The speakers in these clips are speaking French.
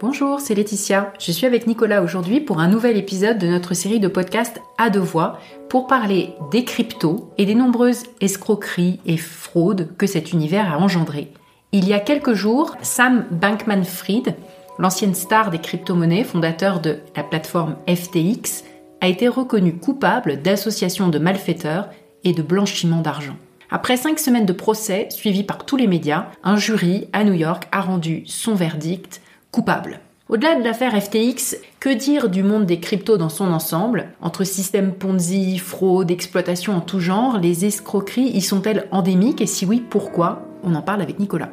Bonjour, c'est Laetitia. Je suis avec Nicolas aujourd'hui pour un nouvel épisode de notre série de podcasts à deux voix pour parler des cryptos et des nombreuses escroqueries et fraudes que cet univers a engendré. Il y a quelques jours, Sam Bankman-Fried, l'ancienne star des crypto-monnaies, fondateur de la plateforme FTX, a été reconnu coupable d'association de malfaiteurs et de blanchiment d'argent. Après cinq semaines de procès suivis par tous les médias, un jury à New York a rendu son verdict coupable. Au-delà de l'affaire FTX, que dire du monde des cryptos dans son ensemble? Entre systèmes Ponzi, fraude, exploitation en tout genre, les escroqueries y sont-elles endémiques? Et si oui, pourquoi? On en parle avec Nicolas.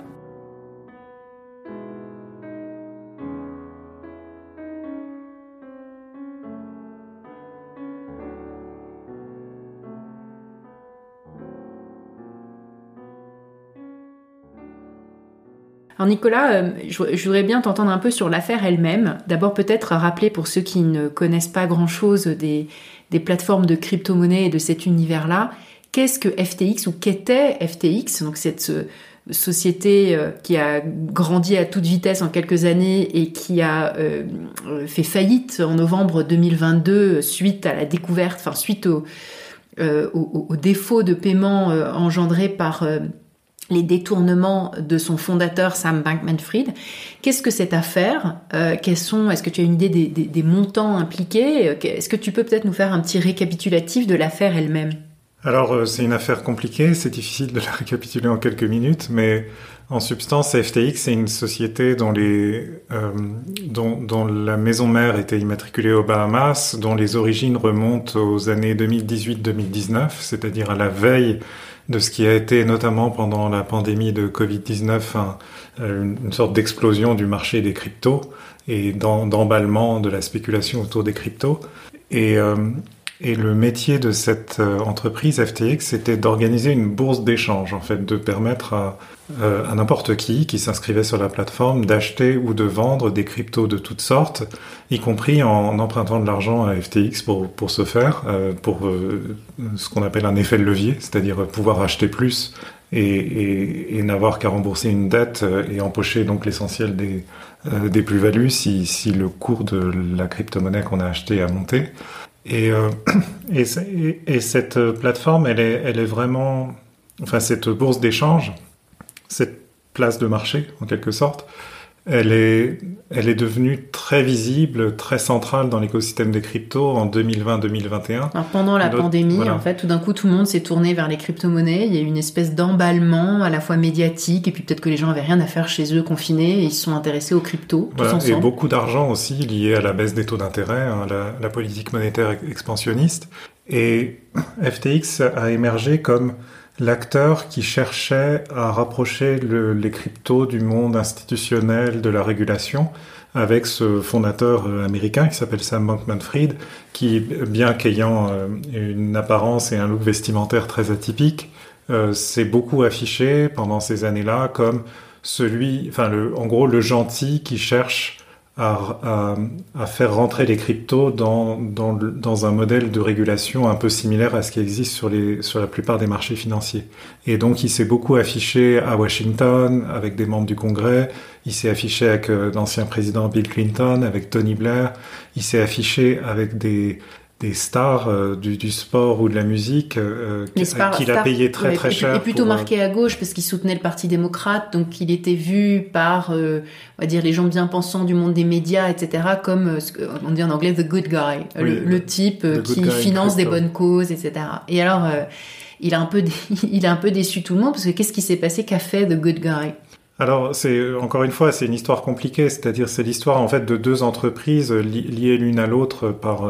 Alors Nicolas, euh, je, voudrais bien t'entendre un peu sur l'affaire elle-même. D'abord peut-être rappeler pour ceux qui ne connaissent pas grand-chose des, plateformes de crypto-monnaie et de cet univers-là, qu'est-ce que FTX ou qu'était FTX Donc cette euh, société euh, qui a grandi à toute vitesse en quelques années et qui a fait faillite en novembre 2022 suite à la découverte, enfin suite au, au défaut de paiement engendré par les détournements de son fondateur Sam Bankman-Fried. Qu'est-ce que cette affaire euh, sont Est-ce que tu as une idée des, montants impliqués? Est-ce que tu peux peut-être nous faire un petit récapitulatif de l'affaire elle-même? Alors euh, c'est une affaire compliquée, c'est difficile de la récapituler en quelques minutes, mais en substance, FTX est une société euh, dont, dont, la maison mère était immatriculée aux Bahamas, dont les origines remontent aux années 2018-2019, c'est-à-dire à la veille de ce qui a été notamment pendant la pandémie de Covid-19 euh, une, sorte d'explosion du marché des cryptos et d'emballement de la spéculation autour des cryptos. Et, euh, et le métier de cette euh, entreprise FTX, c'était d'organiser une bourse d'échange, en fait, de permettre à, à n'importe qui qui s'inscrivait sur la plateforme d'acheter ou de vendre des cryptos de toutes sortes, y compris en empruntant de l'argent à FTX pour, pour ce faire, euh, pour euh, ce qu'on appelle un effet de levier, c'est-à-dire pouvoir acheter plus et, n'avoir qu'à rembourser une dette euh, et empocher donc l'essentiel des, plus-values si, le cours de la crypto-monnaie qu'on a acheté a monté. Et, et, et, cette plateforme, elle est vraiment, enfin cette bourse d'échange, cette place de marché en quelque sorte, elle est, elle est devenue très visible, très centrale dans l'écosystème des cryptos en 2020-2021. Pendant la pandémie, en fait, tout d'un coup, tout le monde s'est tourné vers les crypto-monnaies. Il y a eu une espèce d'emballement à la fois médiatique et puis peut-être que les gens avaient rien à faire chez eux confinés et ils se sont intéressés aux cryptos. Voilà. Et beaucoup d'argent aussi lié à la baisse des taux d'intérêt, hein, la, la politique monétaire expansionniste. Et FTX a émergé comme l'acteur qui cherchait à rapprocher le, les cryptos du monde institutionnel, de la régulation, avec ce fondateur euh, américain qui s'appelle Sam Bankman-Fried, qui, bien qu'ayant euh, une apparence et un look vestimentaire très atypique, euh, s'est beaucoup affiché pendant ces années-là comme celui, enfin, le, en gros, le gentil qui cherche à, à, faire rentrer les cryptos dans, dans, dans, un modèle de régulation un peu similaire à ce qui existe sur, les, sur la plupart des marchés financiers. Et donc il s'est beaucoup affiché à Washington avec des membres du Congrès, il s'est affiché avec euh, l'ancien président Bill Clinton, avec Tony Blair, il s'est affiché avec des, des stars euh, du, du, sport ou de la musique euh, qu'il a payé très très cher. Et plutôt euh, marqué à gauche parce qu'il soutenait le Parti démocrate, donc il était vu par, on va dire, les gens bien pensants du monde des médias, etc., comme on dit en anglais the good guy, le, type qui finance des bonnes causes, etc. Et alors, il a un peu, il a un peu déçu tout le monde parce que qu'est-ce qui s'est passé Qu'a fait the good guy? Alors, c'est encore une fois, c'est une histoire compliquée, c'est-à-dire c'est l'histoire en fait de deux entreprises liées l'une à l'autre par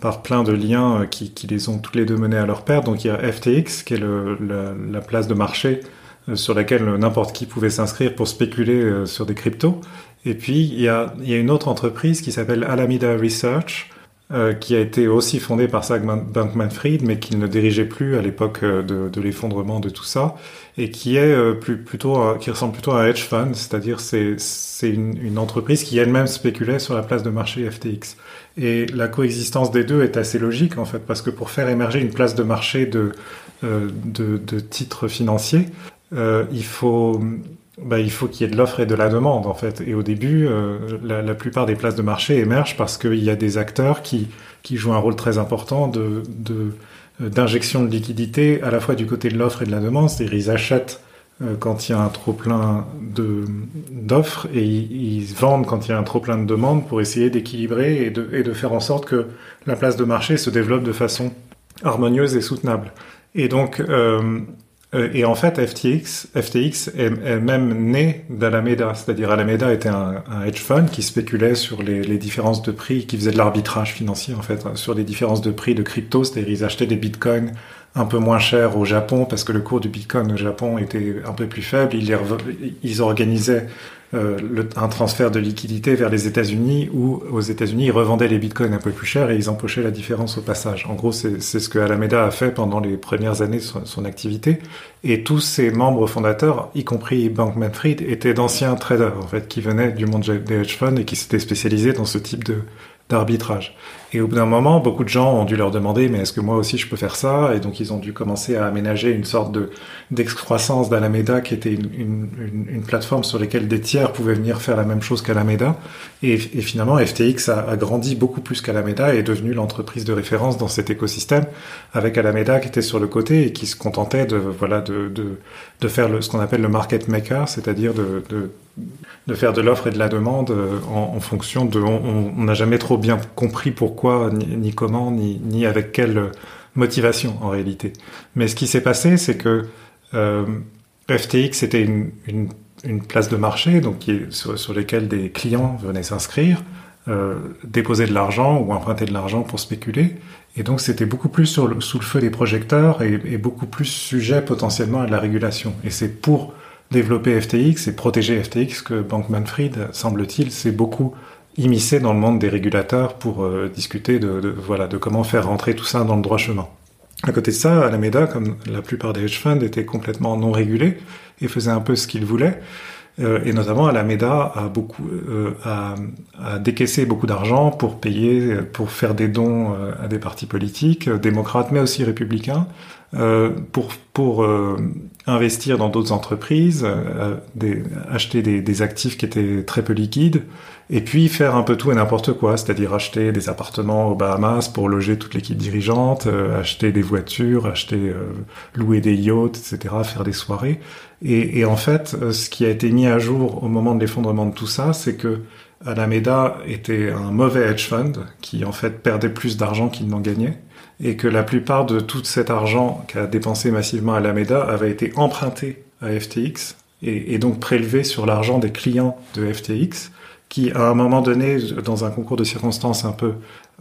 par plein de liens euh, qui, qui, les ont toutes les deux menés à leur père. Donc il y a FTX, qui est le, la, la, place de marché euh, sur laquelle n'importe qui pouvait s'inscrire pour spéculer euh, sur des cryptos. Et puis il y a, il y a une autre entreprise qui s'appelle Alameda Research, euh, qui a été aussi fondée par Sam Bankman-Fried, mais qu'il ne dirigeait plus à l'époque de, de l'effondrement de tout ça, et qui est euh, plus, plutôt, qui ressemble plutôt à un hedge fund, c'est-à-dire c'est une, une entreprise qui elle-même spéculait sur la place de marché FTX. Et la coexistence des deux est assez logique en fait, parce que pour faire émerger une place de marché de, euh, de, de, titres financiers, euh, il faut bah, il faut qu'il y ait de l'offre et de la demande en fait. Et au début, euh, la, la, plupart des places de marché émergent parce qu'il y a des acteurs qui, qui jouent un rôle très important de, de d'injection de liquidité à la fois du côté de l'offre et de la demande, c'est-à-dire ils achètent euh, quand il y a un trop plein de d'offres et ils, ils, vendent quand il y a un trop plein de demandes pour essayer d'équilibrer et de, et de faire en sorte que la place de marché se développe de façon harmonieuse et soutenable. Et donc euh, euh, et en fait, FTX, FTX est, même né d'Alameda, c'est-à-dire Alameda était un, hedge fund qui spéculait sur les, différences de prix, qui faisait de l'arbitrage financier en fait sur les différences de prix de crypto, c'est-à-dire ils achetaient des bitcoins un peu moins chers au Japon parce que le cours du bitcoin au Japon était un peu plus faible. Ils organisaient euh, un transfert de liquidité vers les États-Unis où aux États-Unis ils revendaient les bitcoins un peu plus cher et ils empochaient la différence au passage. En gros, c'est ce que Alameda a fait pendant les premières années de son, activité. Et tous ses membres fondateurs, y compris Bankman-Fried, étaient d'anciens traders en fait qui venaient du monde des hedge funds et qui s'étaient spécialisés dans ce type d'arbitrage. Et au bout d'un moment, beaucoup de gens ont dû leur demander, mais est-ce que moi aussi je peux faire ça? Et donc ils ont dû commencer à aménager une sorte de d'excroissance d'Alameda, qui était une, une, une, plateforme sur laquelle des tiers pouvaient venir faire la même chose qu'Alameda. Et, finalement, FTX a, a grandi beaucoup plus qu'Alameda et est devenue l'entreprise de référence dans cet écosystème, avec Alameda qui était sur le côté et qui se contentait de voilà de de, de faire le, ce qu'on appelle le market maker, c'est-à-dire de, de de faire de l'offre et de la demande en, en fonction de. On n'a jamais trop bien compris ni, comment, ni, ni, avec quelle motivation en réalité. Mais ce qui s'est passé, c'est que euh, FTX était une, une, place de marché, donc sur, sur des clients venaient s'inscrire, euh, déposer de l'argent ou emprunter de l'argent pour spéculer. Et donc c'était beaucoup plus sur le, sous le feu des projecteurs et, et beaucoup plus sujet potentiellement à de la régulation. Et c'est pour développer FTX et protéger FTX que Bankman-Fried, semble-t-il, s'est beaucoup immiscé dans le monde des régulateurs pour euh, discuter de, voilà, de comment faire rentrer tout ça dans le droit chemin. À côté de ça, Alameda, comme la plupart des hedge funds, était complètement non régulé et faisait un peu ce qu'il voulait. Euh, et notamment, Alameda a beaucoup euh, a, décaissé beaucoup d'argent pour payer, pour faire des dons à des partis politiques, démocrates mais aussi républicains, euh, pour pour investir dans d'autres entreprises, des, acheter des, des, actifs qui étaient très peu liquides, et puis faire un peu tout et n'importe quoi, c'est-à-dire acheter des appartements aux Bahamas pour loger toute l'équipe dirigeante, acheter des voitures, acheter louer des yachts, etc., faire des soirées. Et, et, en fait, ce qui a été mis à jour au moment de l'effondrement de tout ça, c'est que Alameda était un mauvais hedge fund qui en fait perdait plus d'argent qu'il n'en gagnait et que la plupart de tout cet argent qu'a dépensé massivement Alameda avait été emprunté à FTX et, donc prélevé sur l'argent des clients de FTX qui, à un moment donné, dans un concours de circonstances un peu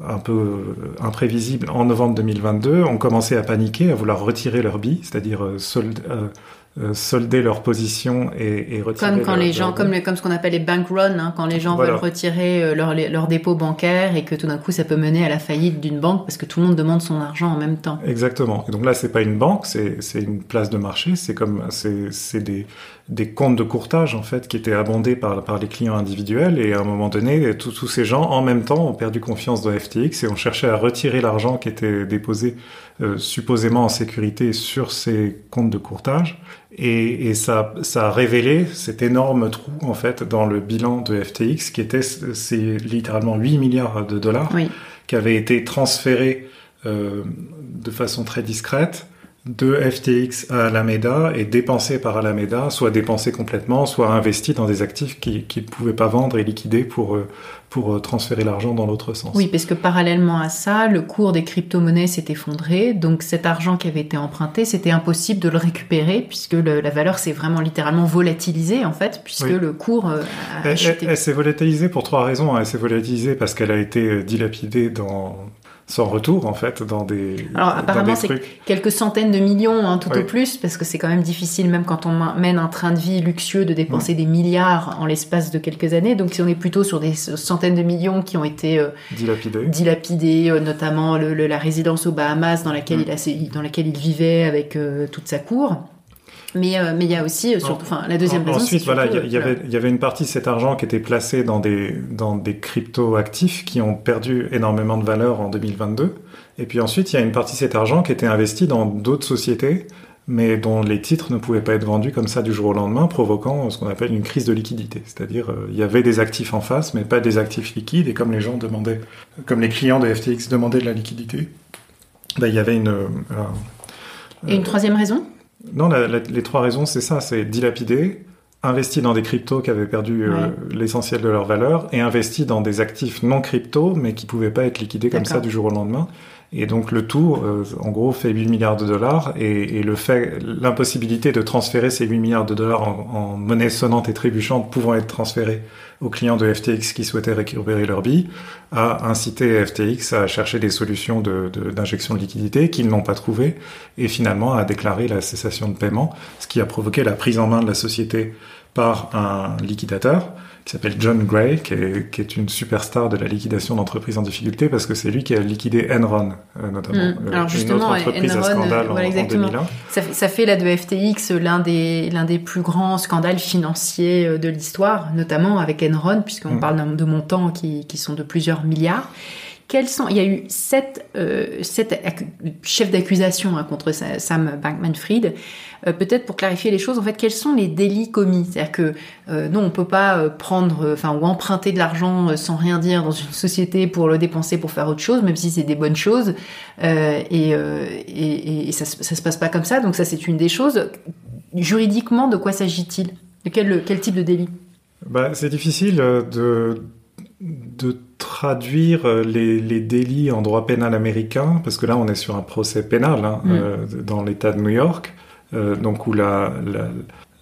un peu imprévisible en novembre 2022, ont commencé à paniquer, à vouloir retirer leur billes, c'est-à-dire euh, euh, euh, solder leur position et, et retirer comme quand leur, les gens comme les, comme ce qu'on appelle les bank runs hein, quand les gens voilà. veulent retirer euh, leur leur dépôt bancaire et que tout d'un coup ça peut mener à la faillite d'une banque parce que tout le monde demande son argent en même temps. Exactement. Et donc là c'est pas une banque c'est c'est une place de marché. C'est comme c'est c'est des des comptes de courtage en fait qui étaient abondés par par les clients individuels. Et à un moment donné tous ces gens en même temps ont perdu confiance dans FTX et ont cherché à retirer l'argent qui était déposé euh, supposément en sécurité sur ces comptes de courtage et, et ça, ça, a révélé cet énorme trou en fait dans le bilan de FTX qui était c'est littéralement 8 milliards de dollars oui. qui avaient été transférés euh, de façon très discrète de FTX à Alameda et dépensés par Alameda, soit dépensés complètement, soit investis dans des actifs qu'ils qui ne pouvaient pas vendre et liquider pour, euh, pour euh, transférer l'argent dans l'autre sens. Oui, parce que parallèlement à ça, le cours des crypto-monnaies s'est effondré, donc cet argent qui avait été emprunté, c'était impossible de le récupérer, puisque le, la valeur s'est vraiment littéralement volatilisée, en fait, puisque oui. le cours euh, a Elle, elle, elle s'est volatilisée pour trois raisons. Hein. Elle s'est volatilisée parce qu'elle a été dilapidée dans sans retour en fait dans des alors apparemment c'est quelques centaines de millions hein, tout oui. au plus parce que c'est quand même difficile même quand on mène un train de vie luxueux de dépenser des milliards en l'espace de quelques années donc si on est plutôt sur des centaines de millions qui ont été euh, dilapidés, dilapidés euh, notamment le, le, la résidence aux Bahamas dans laquelle mmh. il a, dans laquelle il vivait avec euh, toute sa cour mais euh, mais il y a aussi euh, surtout enfin la deuxième raison ensuite voilà il y, y, avait il y avait une partie de cet argent qui était placé dans des dans des crypto actifs qui ont perdu énormément de valeur en 2022 et puis ensuite il y a une partie de cet argent qui était investi dans d'autres sociétés mais dont les titres ne pouvaient pas être vendus comme ça du jour au lendemain, provoquant ce qu'on appelle une crise de liquidité. C'est-à-dire, euh, il y avait des actifs en face, mais pas des actifs liquides, et comme les gens demandaient, comme les clients de FTX demandaient de la liquidité, ben, il y avait une... Euh, et une troisième raison? Non, les trois raisons, c'est ça, c'est dilapider, investi dans des cryptos qui avaient perdu euh, l'essentiel de leur valeur et investi dans des actifs non crypto mais qui pouvaient pas être liquidés comme ça du jour au lendemain. Et donc le tout, euh, en gros, fait 8 milliards de dollars et, le fait, l'impossibilité de transférer ces 8 milliards de dollars en, monnaie sonnante et trébuchante pouvant être transférés aux clients de FTX qui souhaitaient récupérer leur billes a incité FTX à chercher des solutions d'injection de, de, de liquidité qu'ils n'ont pas trouvées et finalement à déclarer la cessation de paiement, ce qui a provoqué la prise en main de la société par un liquidateur qui s'appelle John Gray, qui est, qui est, une superstar de la liquidation d'entreprises en difficulté, parce que c'est lui qui a liquidé Enron, euh, notamment. Mm. Alors justement, une autre entreprise Enron, à scandale voilà, exactement. En, Ça, fait, ça fait là de FTX l'un des, l'un des plus grands scandales financiers euh, de l'histoire, notamment avec Enron, puisqu'on mm. parle de montants qui, qui sont de plusieurs milliards. Quels sont Il y a eu sept, euh, sept chefs d'accusation hein, contre Sam Bankman-Fried. Euh, Peut-être pour clarifier les choses, en fait, quels sont les délits commis? C'est-à-dire que euh, non, on peut pas euh, prendre, enfin, ou emprunter de l'argent sans rien dire dans une société pour le dépenser pour faire autre chose, même si c'est des bonnes choses. et, et, et ça, ça se passe pas comme ça. Donc ça, c'est une des choses. Juridiquement, de quoi s'agit-il? De quel, quel type de délit? Bah, C'est difficile de de traduire euh, les, les, délits en droit pénal américain, parce que là on est sur un procès pénal hein, mm. euh, dans l'État de New York, euh, donc où la, la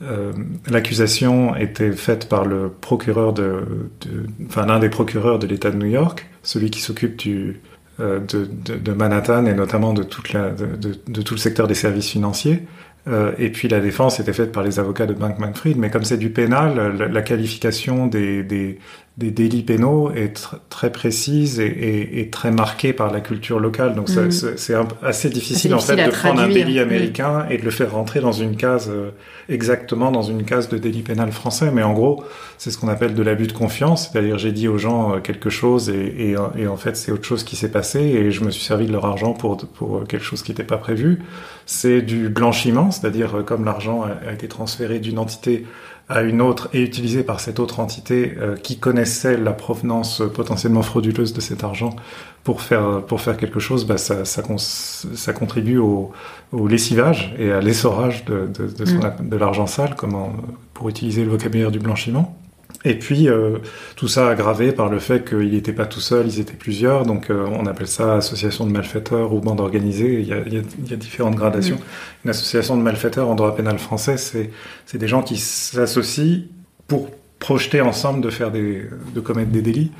euh, l'accusation était faite par le procureur de, de enfin l'un des procureurs de l'État de New York, celui qui s'occupe du de, de, de, Manhattan et notamment de toute la de, de, tout le secteur des services financiers. Euh, et puis la défense était faite par les avocats de Bankman-Fried, mais comme c'est du pénal, la, la qualification des, des, des délits pénaux est tr très précise et, et, et, très marquée par la culture locale. Donc mm. c'est assez difficile, en fait de prendre un délit américain et de le faire rentrer dans une case euh, exactement dans une case de délit pénal français. Mais en gros, c'est ce qu'on appelle de l'abus de confiance. C'est-à-dire j'ai dit aux gens euh, quelque chose et, et, et en fait c'est autre chose qui s'est passé et je me suis servi de leur argent pour pour quelque chose qui n'était pas prévu. C'est du blanchiment, c'est-à-dire euh, comme l'argent a, été transféré d'une entité à une autre et utilisé par cette autre entité euh, qui connaissait la provenance potentiellement frauduleuse de cet argent pour faire pour faire quelque chose, bah, ça, ça, ça contribue au, au, lessivage et à l'essorage de, de, de, de l'argent sale, comment, pour utiliser le vocabulaire du blanchiment. Et puis euh, tout ça aggravé par le fait qu'il n'était pas tout seul, ils étaient plusieurs, donc euh, on appelle ça association de malfaiteurs ou bande organisée. Il y a, il y a, il y a différentes gradations. Mmh. Une association de malfaiteurs en droit pénal français, c'est des gens qui s'associent pour projeter ensemble de faire des de commettre des délits.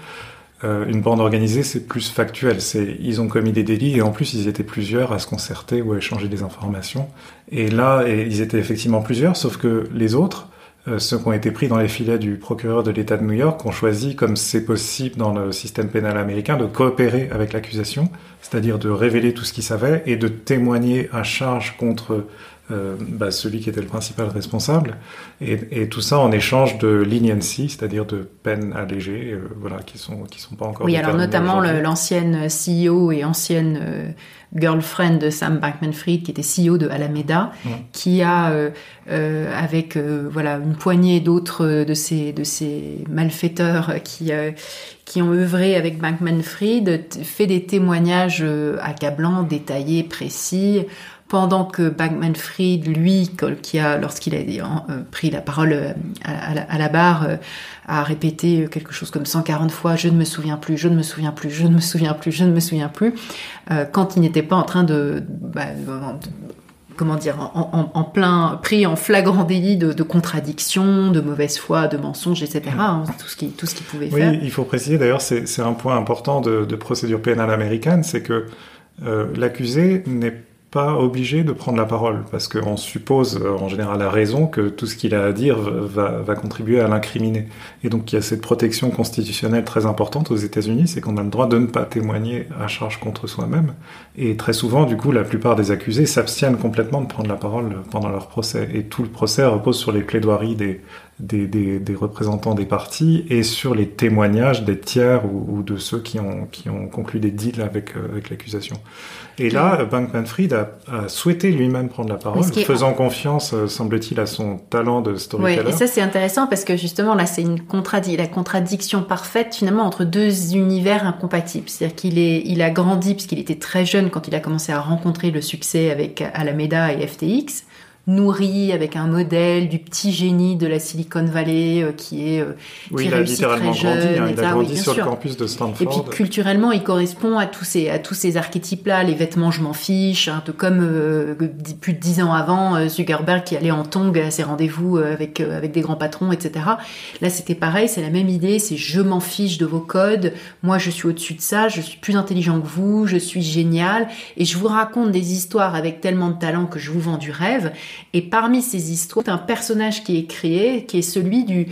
Euh, une bande organisée, c'est plus factuel. C'est ils ont commis des délits et en plus ils étaient plusieurs à se concerter ou à échanger des informations. Et là, et ils étaient effectivement plusieurs, sauf que les autres ceux qui ont été pris dans les filets du procureur de l'État de New York ont choisi, comme c'est possible dans le système pénal américain, de coopérer avec l'accusation, c'est-à-dire de révéler tout ce qu'ils savaient et de témoigner à charge contre euh, bah, celui qui était le principal responsable, et, et, tout ça en échange de leniency, c'est-à-dire de peines allégées, euh, voilà, qui sont qui sont pas encore. Oui, alors notamment l'ancienne CEO et ancienne euh, girlfriend de Sam Bankman-Fried, qui était CEO de Alameda, mmh. qui a avec voilà une poignée d'autres de ces de ces malfaiteurs qui qui ont œuvré avec Bankman-Fried, fait des témoignages accablants, détaillés, précis pendant que Bankman-Fried, lui, qui a, lorsqu'il a euh, pris la parole euh, à, la, à la barre, euh, a répété quelque chose comme 140 fois je ne me souviens plus, je ne me souviens plus, je ne me souviens plus, je ne me souviens plus, quand il n'était pas en train de, bah, de comment dire, en, en, en, plein pris en flagrant délit de, de contradiction, de mauvaise foi, de mensonge, etc. Hein, tout ce qui tout ce qu'il pouvait oui, faire. Oui, il faut préciser d'ailleurs, c'est un point important de, de procédure pénale américaine, c'est que euh, l'accusé n'est pas obligé de prendre la parole parce qu'on suppose euh, en général à raison que tout ce qu'il a à dire va, va contribuer à l'incriminer. Et donc il y a cette protection constitutionnelle très importante aux États-Unis, c'est qu'on a le droit de ne pas témoigner à charge contre soi-même. Et très souvent, du coup, la plupart des accusés s'abstiennent complètement de prendre la parole pendant leur procès. Et tout le procès repose sur les plaidoiries des, des, des, des, représentants des partis et sur les témoignages des tiers ou, de ceux qui ont, qui ont conclu des deals avec, euh, avec l'accusation. Et là, Bankman-Fried a, a, souhaité lui-même prendre la parole, faisant confiance, euh, semble-t-il, à son talent de storyteller. Oui, et ça c'est intéressant parce que justement là, c'est une la contradiction parfaite finalement entre deux univers incompatibles. C'est-à-dire qu'il est, il a grandi puisqu'il était très jeune quand il a commencé à rencontrer le succès avec Alameda et FTX nourri avec un modèle du petit génie de la Silicon Valley euh, qui est euh, oui, il a littéralement grandi, hein, il a grandi sur le campus de Stanford. Et puis culturellement, il correspond à tous ces à tous ces archétypes-là. Les vêtements, je m'en fiche, un peu comme euh, plus de dix ans avant Zuckerberg qui allait en tong à ses rendez-vous avec avec des grands patrons, etc. Là, c'était pareil, c'est la même idée, c'est je m'en fiche de vos codes. Moi, je suis au-dessus de ça, je suis plus intelligent que vous, je suis génial et je vous raconte des histoires avec tellement de talent que je vous vends du rêve. Et parmi ces histoires, un personnage qui est créé, qui est celui du,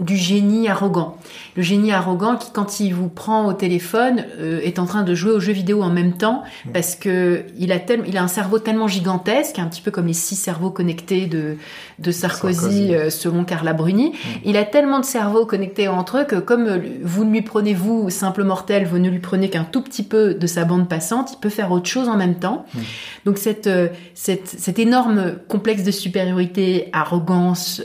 du génie arrogant. Le génie arrogant qui, quand il vous prend au téléphone, euh, est en train de jouer aux jeux vidéo en même temps mm. parce que il a tel, il a un cerveau tellement gigantesque, un petit peu comme les six cerveaux connectés de, de Sarkozy, euh, selon Carla Bruni. Mm. Il a tellement de cerveaux connectés entre eux que comme euh, vous ne lui prenez vous, simple mortel, vous ne lui prenez qu'un tout petit peu de sa bande passante, il peut faire autre chose en même temps. Mm. Donc cette, cette, cet énorme complexe de supériorité, arrogance,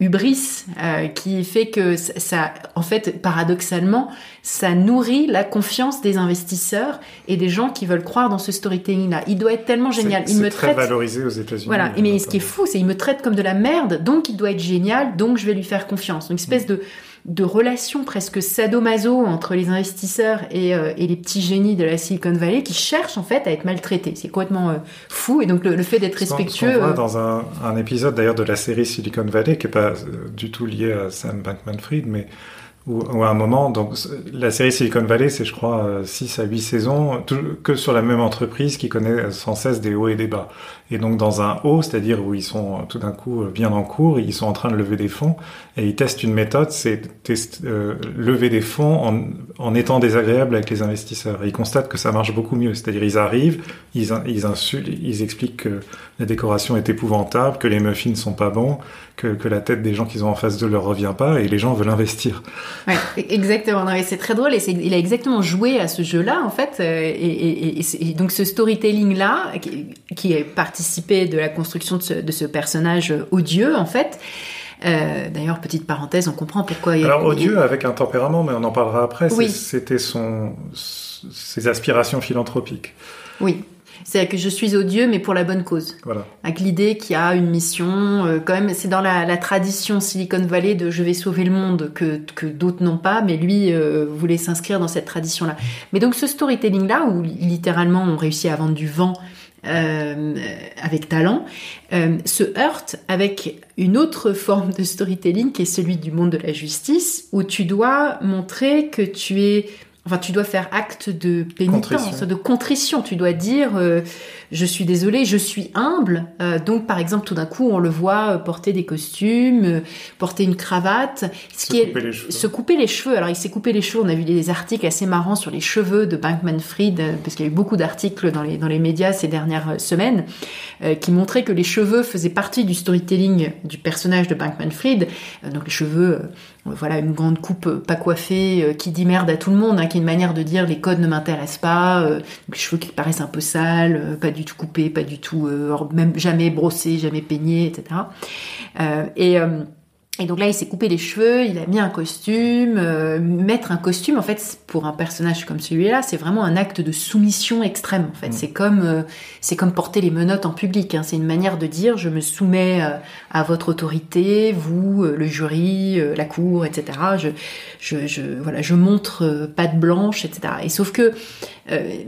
hubris euh, qui fait que ça, en fait, paradoxalement, ça nourrit la confiance des investisseurs et des gens qui veulent croire dans ce storytelling-là. Il doit être tellement génial. Il me très valorisé aux États-Unis. Voilà. Mais ce qui est fou, c'est il me traite comme de la merde, donc il doit être génial, donc je vais lui faire confiance. Une espèce de de relations presque sadomaso entre les investisseurs et, euh, et, les petits génies de la Silicon Valley qui cherchent en fait à être maltraités. C'est complètement euh, fou et donc le, fait d'être respectueux. On voit euh, dans un, un épisode d'ailleurs de la série Silicon Valley qui est pas du tout lié à Sam Bankman-Fried, mais ou, à un moment, donc la série Silicon Valley, c'est je crois 6 à 8 saisons, que sur la même entreprise qui connaît sans cesse des hauts et des bas. Et donc dans un haut, c'est-à-dire où ils sont tout d'un coup bien en cours, ils sont en train de lever des fonds, et ils testent une méthode, c'est euh, lever des fonds en, en, étant désagréable avec les investisseurs. Et ils constatent que ça marche beaucoup mieux, c'est-à-dire ils arrivent, ils, ils expliquent que la décoration est épouvantable, que les muffins ne sont pas bons, que, que la tête des gens qu'ils ont en face d'eux leur revient pas, et les gens veulent investir. Ouais, exactement. C'est très drôle et il a exactement joué à ce jeu-là en fait. Euh, et, donc ce storytelling-là, qui, qui a participé de la construction de ce, de ce personnage odieux en fait. Euh, D'ailleurs, petite parenthèse, on comprend pourquoi. Il Alors odieux avec un tempérament, mais on en parlera après. Oui. C'était son ses aspirations philanthropiques. Oui. C'est que je suis odieux, mais pour la bonne cause. Voilà. Avec l'idée qu'il y a une mission, euh, quand même, c'est dans la, la, tradition Silicon Valley de je vais sauver le monde que, que d'autres n'ont pas, mais lui euh, voulait s'inscrire dans cette tradition-là. Mais donc ce storytelling-là, où littéralement on réussit à vendre du vent euh, avec talent, euh, se heurte avec une autre forme de storytelling qui est celui du monde de la justice, où tu dois montrer que tu es Enfin, tu dois faire acte de pénitence, de contrition. Tu dois dire euh, je suis désolé, je suis humble. Euh, donc, par exemple, tout d'un coup, on le voit euh, porter des costumes, porter une cravate, ce se qui couper est les cheveux. se couper les cheveux. Alors, il s'est coupé les cheveux. On a vu des articles assez marrants sur les cheveux de Bankman-Fried, parce qu'il y a eu beaucoup d'articles dans les dans les médias ces dernières semaines qui montraient que les cheveux faisaient partie du storytelling du personnage de Bankman-Fried. donc, les cheveux voilà une grande coupe euh, pas coiffée euh, qui dit merde à tout le monde, hein, qui est une manière de dire les codes ne m'intéressent pas, euh, les cheveux qui paraissent un peu sales, pas du tout coupés, pas du tout, même jamais brossés, jamais peignés, etc. et et donc là, il s'est coupé les cheveux, il a mis un costume. Euh, mettre un costume, en fait, pour un personnage comme celui-là, c'est vraiment un acte de soumission extrême. En fait, mm. c'est comme euh, c'est comme porter les menottes en public. Hein. C'est une manière de dire je me soumets euh, à votre autorité, vous, le jury, la cour, etc. Je, je, je voilà, je montre patte blanche, etc. Et sauf que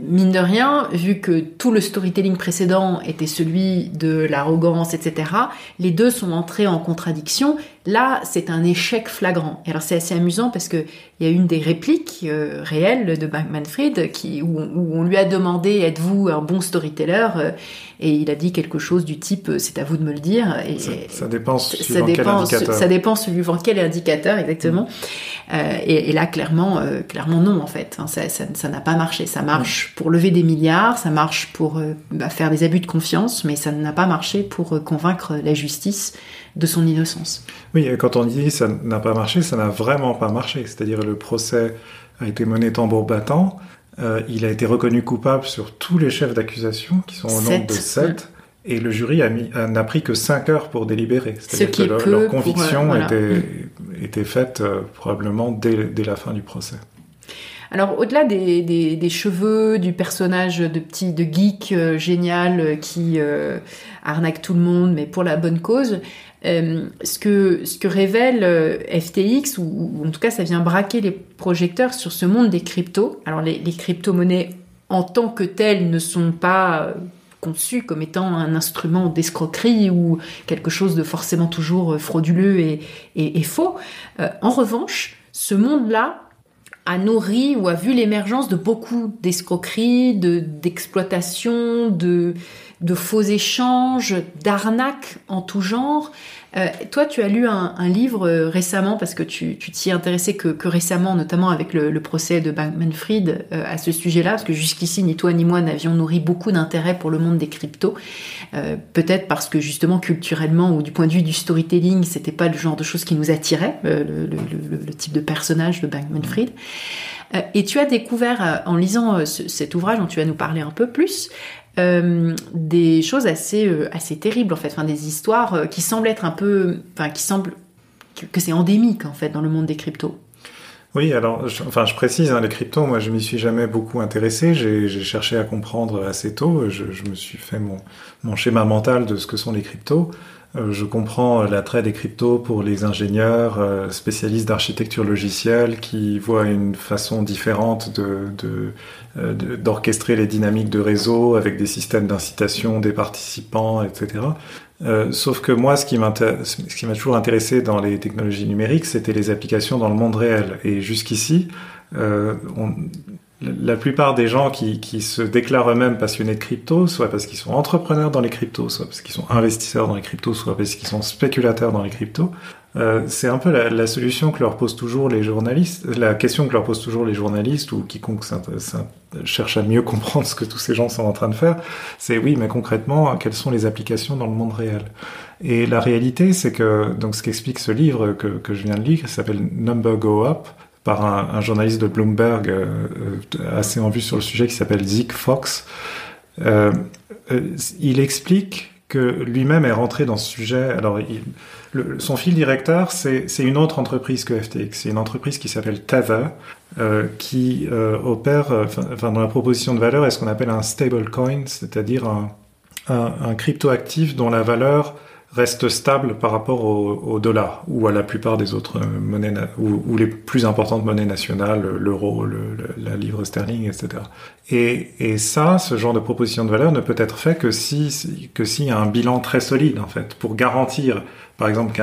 mine de rien, vu que tout le storytelling précédent était celui de l'arrogance, etc. Les deux sont entrés en contradiction Là, c'est un échec flagrant. Et alors c'est assez amusant parce que il y a une des répliques euh, réelles de Manfred qui où, on lui a demandé êtes-vous un bon storyteller euh, et il a dit quelque chose du type euh, c'est à vous de me le dire. Et ça, dépend suivant quel indicateur. Ça dépend suivant quel indicateur exactement. Mm. Et, et, là clairement, clairement non en fait. Hein, ça n'a pas marché. Ça marche mm. pour lever des milliards, ça marche pour bah, faire des abus de confiance, mais ça n'a pas marché pour convaincre la justice de son innocence. Oui, quand on dit ça n'a pas marché, ça n'a vraiment pas marché. C'est-à-dire le procès a été mené tambour battant. Euh, il a été reconnu coupable sur tous les chefs d'accusation, qui sont au nombre de sept. Et le jury n'a pris que 5 heures pour délibérer. C'est-à-dire que leur, leur, conviction euh, était, était, faite euh, probablement dès, dès, la fin du procès. Alors, au-delà des, des, des, cheveux, du personnage de petit, de geek euh, génial euh, qui euh, arnaque tout le monde, mais pour la bonne cause, ce, que, ce que révèle FTX, ou, en tout cas ça vient braquer les projecteurs sur ce monde des cryptos. Alors, les, crypto-monnaies en tant que telles ne sont pas conçu comme étant un instrument d'escroquerie ou quelque chose de forcément toujours frauduleux et, faux. Euh, en revanche, ce monde-là a nourri ou a vu l'émergence de beaucoup d'escroqueries, de d'exploitation, de, de faux échanges, d'arnaques en tout genre. Euh, toi, tu as lu un, livre euh, récemment, parce que tu t'y intéressais que, que, récemment, notamment avec le, procès de Bankman-Fried euh, à ce sujet-là, parce que jusqu'ici, ni toi ni moi n'avions nourri beaucoup d'intérêt pour le monde des cryptos. Peut-être parce que justement, culturellement ou du point de vue du storytelling, c'était pas le genre de choses qui nous attirait, le, le, type de personnage de Bankman-Fried. Et tu as découvert, en lisant cet ouvrage dont tu vas nous parler un peu plus, euh, des choses assez euh, assez terribles en fait, enfin des histoires euh, qui semblent être un peu, enfin qui semblent que, c'est endémique en fait dans le monde des cryptos. Oui, alors, je, enfin, je précise, hein, les cryptos, moi, je m'y suis jamais beaucoup intéressé. J'ai cherché à comprendre assez tôt. Je, je, me suis fait mon, mon schéma mental de ce que sont les cryptos. Euh, je comprends l'attrait des cryptos pour les ingénieurs euh, spécialistes d'architecture logicielle qui voient une façon différente d'orchestrer les dynamiques de réseau avec des systèmes d'incitation des participants, etc. Euh, sauf que moi, ce qui m'a toujours intéressé dans les technologies numériques, c'était les applications dans le monde réel. Et jusqu'ici, euh, on, la plupart des gens qui, qui se déclarent eux-mêmes passionnés de crypto, soit parce qu'ils sont entrepreneurs dans les cryptos, soit parce qu'ils sont investisseurs dans les cryptos, soit parce qu'ils sont spéculateurs dans les cryptos, euh, c'est un peu la, solution que leur posent toujours les journalistes, la question que leur posent toujours les journalistes ou quiconque cherche à mieux comprendre ce que tous ces gens sont en train de faire. C'est oui, mais concrètement, quelles sont les applications dans le monde réel? Et la réalité, c'est que donc ce qu'explique ce livre que, que je viens de lire, s'appelle Number Go Up par un, journaliste de Bloomberg euh, euh assez en vue sur le sujet qui s'appelle Zeke Fox. Euh, il explique que lui-même est rentré dans ce sujet. Alors, son fil directeur, c'est une autre entreprise que FTX. C'est une entreprise qui s'appelle Tether, qui opère, dans la proposition de valeur, est ce qu'on appelle un stablecoin, c'est-à-dire un cryptoactif dont la valeur reste stable par rapport au, dollar ou à la plupart des autres monnaies ou, les plus importantes monnaies nationales, l'euro, le, la livre sterling, etc. Et, ça, ce genre de proposition de valeur ne peut être fait que si que s'il y a un bilan très solide en fait pour garantir, par exemple,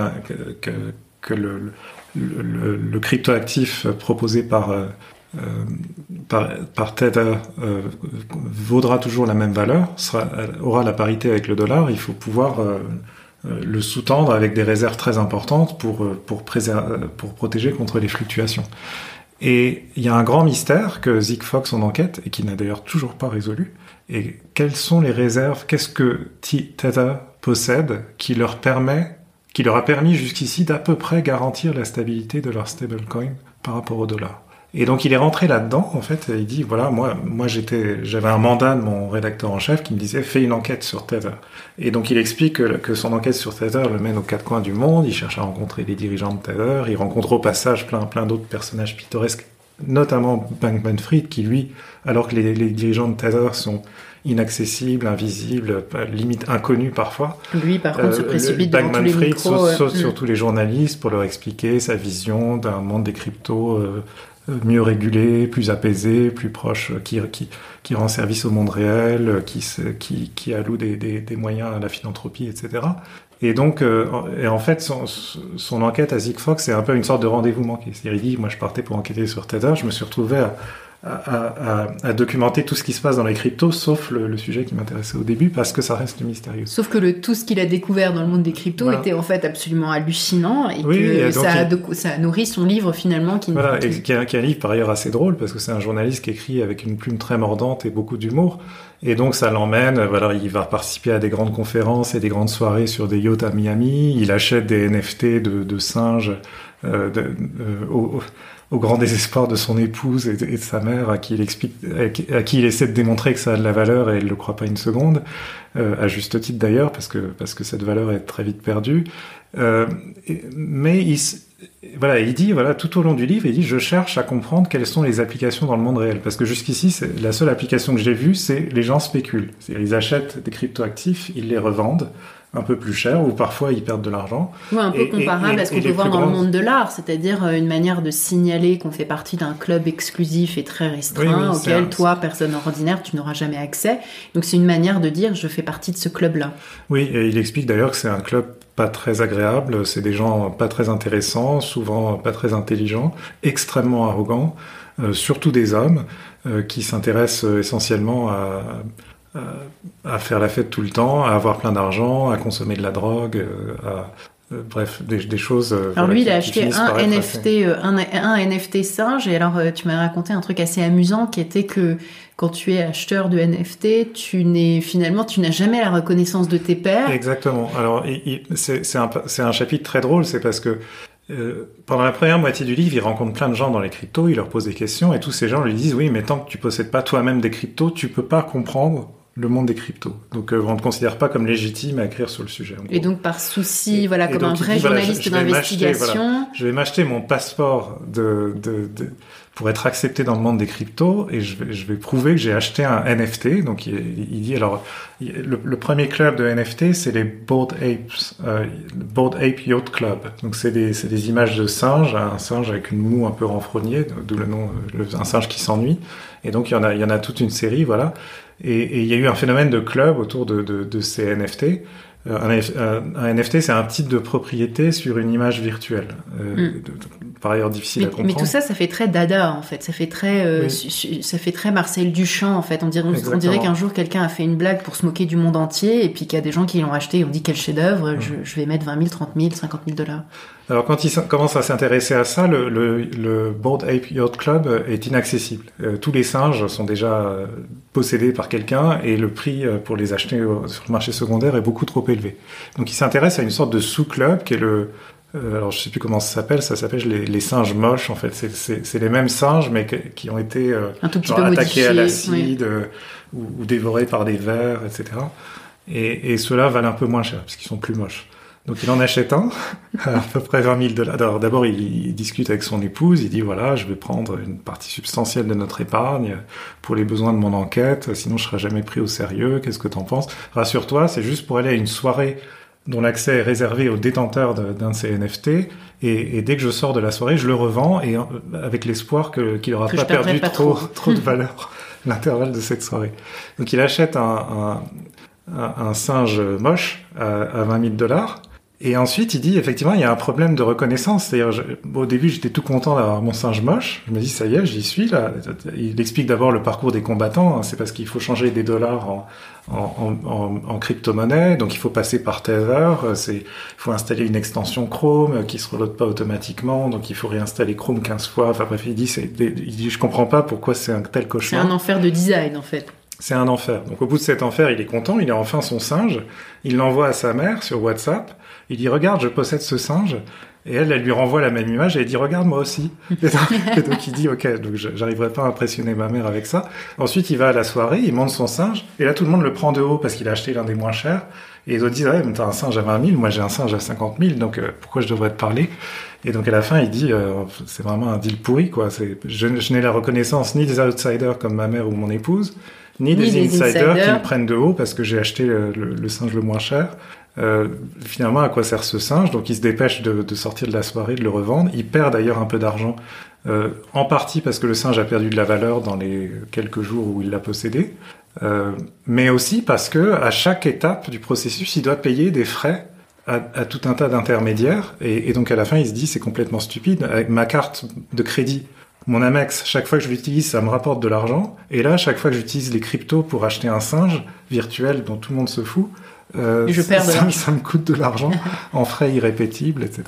que, le, cryptoactif proposé par euh, euh, par, par Tether euh, vaudra toujours la même valeur, aura la parité avec le dollar, il faut pouvoir euh, euh, le sous-tendre avec des réserves très importantes pour, euh, euh, pour protéger contre les fluctuations. Et il y a un grand mystère que Zig Fox en enquête et qui n'a d'ailleurs toujours pas résolu. Et quelles sont les réserves Qu'est-ce que Tether possède qui leur permet, qui leur a permis jusqu'ici d'à peu près garantir la stabilité de leur stablecoin par rapport au dollar? Et donc il est rentré là-dedans, en fait, et il dit voilà, moi, moi j'étais, j'avais un mandat de mon rédacteur en chef qui me disait fais une enquête sur Tether. Et donc il explique que, que, son enquête sur Tether le mène aux quatre coins du monde. Il cherche à rencontrer les dirigeants de Tether. Il rencontre au passage plein, plein d'autres personnages pittoresques, notamment Bankman-Fried, qui lui, alors que les, les dirigeants de Tether sont inaccessibles, invisibles, limite inconnus parfois. Lui, par contre, euh, se précipite devant tous les micros. Saute, saute sur tous les journalistes pour leur expliquer sa vision d'un monde des cryptos euh, mieux régulé, plus apaisé, plus proche, qui, qui, qui rend service au monde réel, qui, qui, qui alloue des, des, des, moyens à la philanthropie, etc. Et donc, euh, et en fait, son, son enquête à Zig Fox, c'est un peu une sorte de rendez-vous manqué. C'est-à-dire, il dit, moi, je partais pour enquêter sur Tether, je me suis retrouvé à, à, à, documenter tout ce qui se passe dans les cryptos, sauf le, sujet qui m'intéressait au début, parce que ça reste mystérieux. Sauf que le, tout ce qu'il a découvert dans le monde des cryptos était en fait absolument hallucinant et que ça, a, ça, a nourri son livre finalement. Qui, voilà, et qui, est un livre par ailleurs assez drôle, parce que c'est un journaliste qui écrit avec une plume très mordante et beaucoup d'humour. Et donc ça l'emmène, voilà, il va participer à des grandes conférences et des grandes soirées sur des yachts à Miami. Il achète des NFT de, de singes euh, de, euh, au, au grand désespoir de son épouse et de, sa mère, à qui il explique, à qui, il essaie de démontrer que ça a de la valeur et elle le croit pas une seconde, euh, à juste titre d'ailleurs, parce que parce que cette valeur est très vite perdue. Euh, mais il, voilà, il dit voilà tout au long du livre, il dit je cherche à comprendre quelles sont les applications dans le monde réel, parce que jusqu'ici la seule application que j'ai vue, c'est les gens spéculent, ils achètent des cryptoactifs, ils les revendent un peu plus cher ou parfois ils perdent de l'argent. Ou un peu comparable à ce qu'on peut voir dans le monde de l'art, c'est-à-dire euh, une manière de signaler qu'on fait partie d'un club exclusif et très restreint auquel toi, personne ordinaire, tu n'auras jamais accès. Donc c'est une manière de dire je fais partie de ce club-là. Oui, et il explique d'ailleurs que c'est un club pas très agréable, c'est des gens pas très intéressants, souvent pas très intelligents, extrêmement arrogants, euh, surtout des hommes euh, qui s'intéressent essentiellement à à faire la fête tout le temps, à avoir plein d'argent, à consommer de la drogue, euh, à, euh, bref, des, des choses. alors lui, il a acheté un NFT, un, un, NFT singe, et alors tu m'as raconté un truc assez amusant qui était que quand tu es acheteur de NFT, tu n'es finalement, tu n'as jamais la reconnaissance de tes pairs. Exactement. Alors c'est un, un chapitre très drôle, c'est parce que pendant la première moitié du livre, il rencontre plein de gens dans les cryptos, il leur pose des questions, et tous ces gens lui disent oui, mais tant que tu possèdes pas toi-même des cryptos, tu peux pas comprendre le monde des cryptos. Donc euh, on ne considère pas comme légitime à écrire sur le sujet. Et donc par souci, voilà, comme un vrai journaliste d'investigation. je vais m'acheter mon passeport de, de, de, pour être accepté dans le monde des cryptos et je vais, je vais prouver que j'ai acheté un NFT. Donc il, il dit alors le, premier club de NFT c'est les Bored Apes, euh, Bored Ape Yacht Club. Donc c'est des, des images de singes, un singe avec une moue un peu renfrognée, d'où le nom, un singe qui s'ennuie. Et donc il y en a, il y en a toute une série, voilà. Et, il y a eu un phénomène de club autour de, de, de ces NFT. Euh, un, NFT, c'est un titre de propriété sur une image virtuelle. Euh, mm. Par ailleurs, difficile à comprendre. Mais tout ça, ça fait très Dada, en fait. Ça fait très, euh, ça fait très Marcel Duchamp, en fait. On dirait, on, dirait qu'un jour, quelqu'un a fait une blague pour se moquer du monde entier, et puis qu'il y a des gens qui l'ont acheté et ont dit quel chef-d'œuvre, je, je, vais mettre 20 000, 30 000, 50 000 dollars. Alors quand il commence à s'intéresser à ça, le, le, le, Board Ape Yacht Club est inaccessible. Euh, tous les singes sont déjà euh, possédés par quelqu'un et le prix pour les acheter sur le marché secondaire est beaucoup trop élevé. Donc il s'intéresse à une sorte de sous-club qui est le... alors je sais plus comment ça s'appelle, ça s'appelle les, les, singes moches en fait. C'est les mêmes singes mais qui ont été attaqués à l'acide ou, ou, dévorés par des vers, etc. Et, et ceux-là valent un peu moins cher parce qu'ils sont plus moches. Donc il en achète un, à peu près 20 000 dollars. D'abord, il, discute avec son épouse, il dit voilà, je vais prendre une partie substantielle de notre épargne pour les besoins de mon enquête, sinon je serai jamais pris au sérieux, qu'est-ce que t'en penses? Rassure-toi, c'est juste pour aller à une soirée dont l'accès est réservé aux détenteurs d'un de, ces NFT, et, et, dès que je sors de la soirée, je le revends, et euh, avec l'espoir qu'il n'aura pas perdu trop, trop. de valeur l'intervalle de cette soirée. Donc il achète un, un, un singe moche à, à 20 000 dollars, et ensuite, il dit effectivement, il y a un problème de reconnaissance. C'est-à-dire, au début, j'étais tout content d'avoir mon singe moche. Je me dis, ça y est, j'y suis là. Il explique d'abord le parcours des combattants. C'est parce qu'il faut changer des dollars en, en, en, en crypto-monnaie. Donc, il faut passer par Tether. C'est, il faut installer une extension Chrome qui se reload pas automatiquement. Donc, il faut réinstaller Chrome 15 fois. Enfin bref, il dit, c'est, il dit, je comprends pas pourquoi c'est un tel cauchemar. C'est un enfer de design, en fait. C'est un enfer. Donc, au bout de cet enfer, il est content. Il a enfin son singe. Il l'envoie à sa mère sur WhatsApp. Il dit regarde, je possède ce singe. Et elle, elle lui renvoie la même image et elle dit regarde moi aussi. Et donc, il dit ok, donc j'arriverai pas à impressionner ma mère avec ça. Ensuite il va à la soirée, il monte son singe et là tout le monde le prend de haut parce qu'il a acheté l'un des moins chers. Et les autres disent ouais mais t'as un singe à 20 000, moi j'ai un singe à 50 000, donc euh, pourquoi je devrais te parler? Et donc à la fin il dit euh, c'est vraiment un deal pourri quoi. C'est je, n'ai la reconnaissance ni des outsiders comme ma mère ou mon épouse, ni, des, insiders, qui me prennent de haut parce que j'ai acheté le singe le moins cher. Euh, finalement, à quoi sert ce singe? Donc, il se dépêche de, sortir de la soirée, de le revendre. Il perd d'ailleurs un peu d'argent, euh, en partie parce que le singe a perdu de la valeur dans les quelques jours où il l'a possédé, euh, mais aussi parce que à chaque étape du processus, il doit payer des frais à, à tout un tas d'intermédiaires. Et, et, donc, à la fin, il se dit c'est complètement stupide. Avec ma carte de crédit Mon Amex, chaque fois que je l'utilise, ça me rapporte de l'argent. Et là, chaque fois que j'utilise les cryptos pour acheter un singe virtuel dont tout le monde se fout, euh, je perds ça, ça, me coûte de l'argent en frais irrépétibles, etc.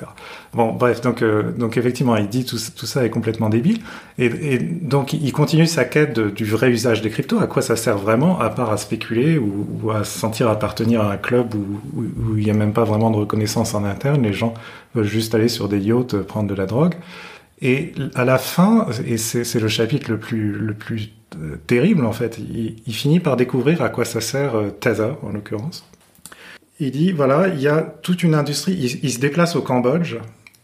Bon, bref, donc, euh, donc effectivement, il dit tout, tout ça est complètement débile. Et, et, donc, il continue sa quête du vrai usage des cryptos. À quoi ça sert vraiment, à part à spéculer ou, ou à se sentir appartenir à un club où, où, où il n'y a même pas vraiment de reconnaissance en interne? Les gens veulent juste aller sur des yachts, prendre de la drogue. Et à la fin, et c'est le chapitre le plus, le plus euh, terrible en fait, il, il, finit par découvrir à quoi ça sert euh, Tether en l'occurrence. Il dit voilà, il y a toute une industrie. Il, se déplace au Cambodge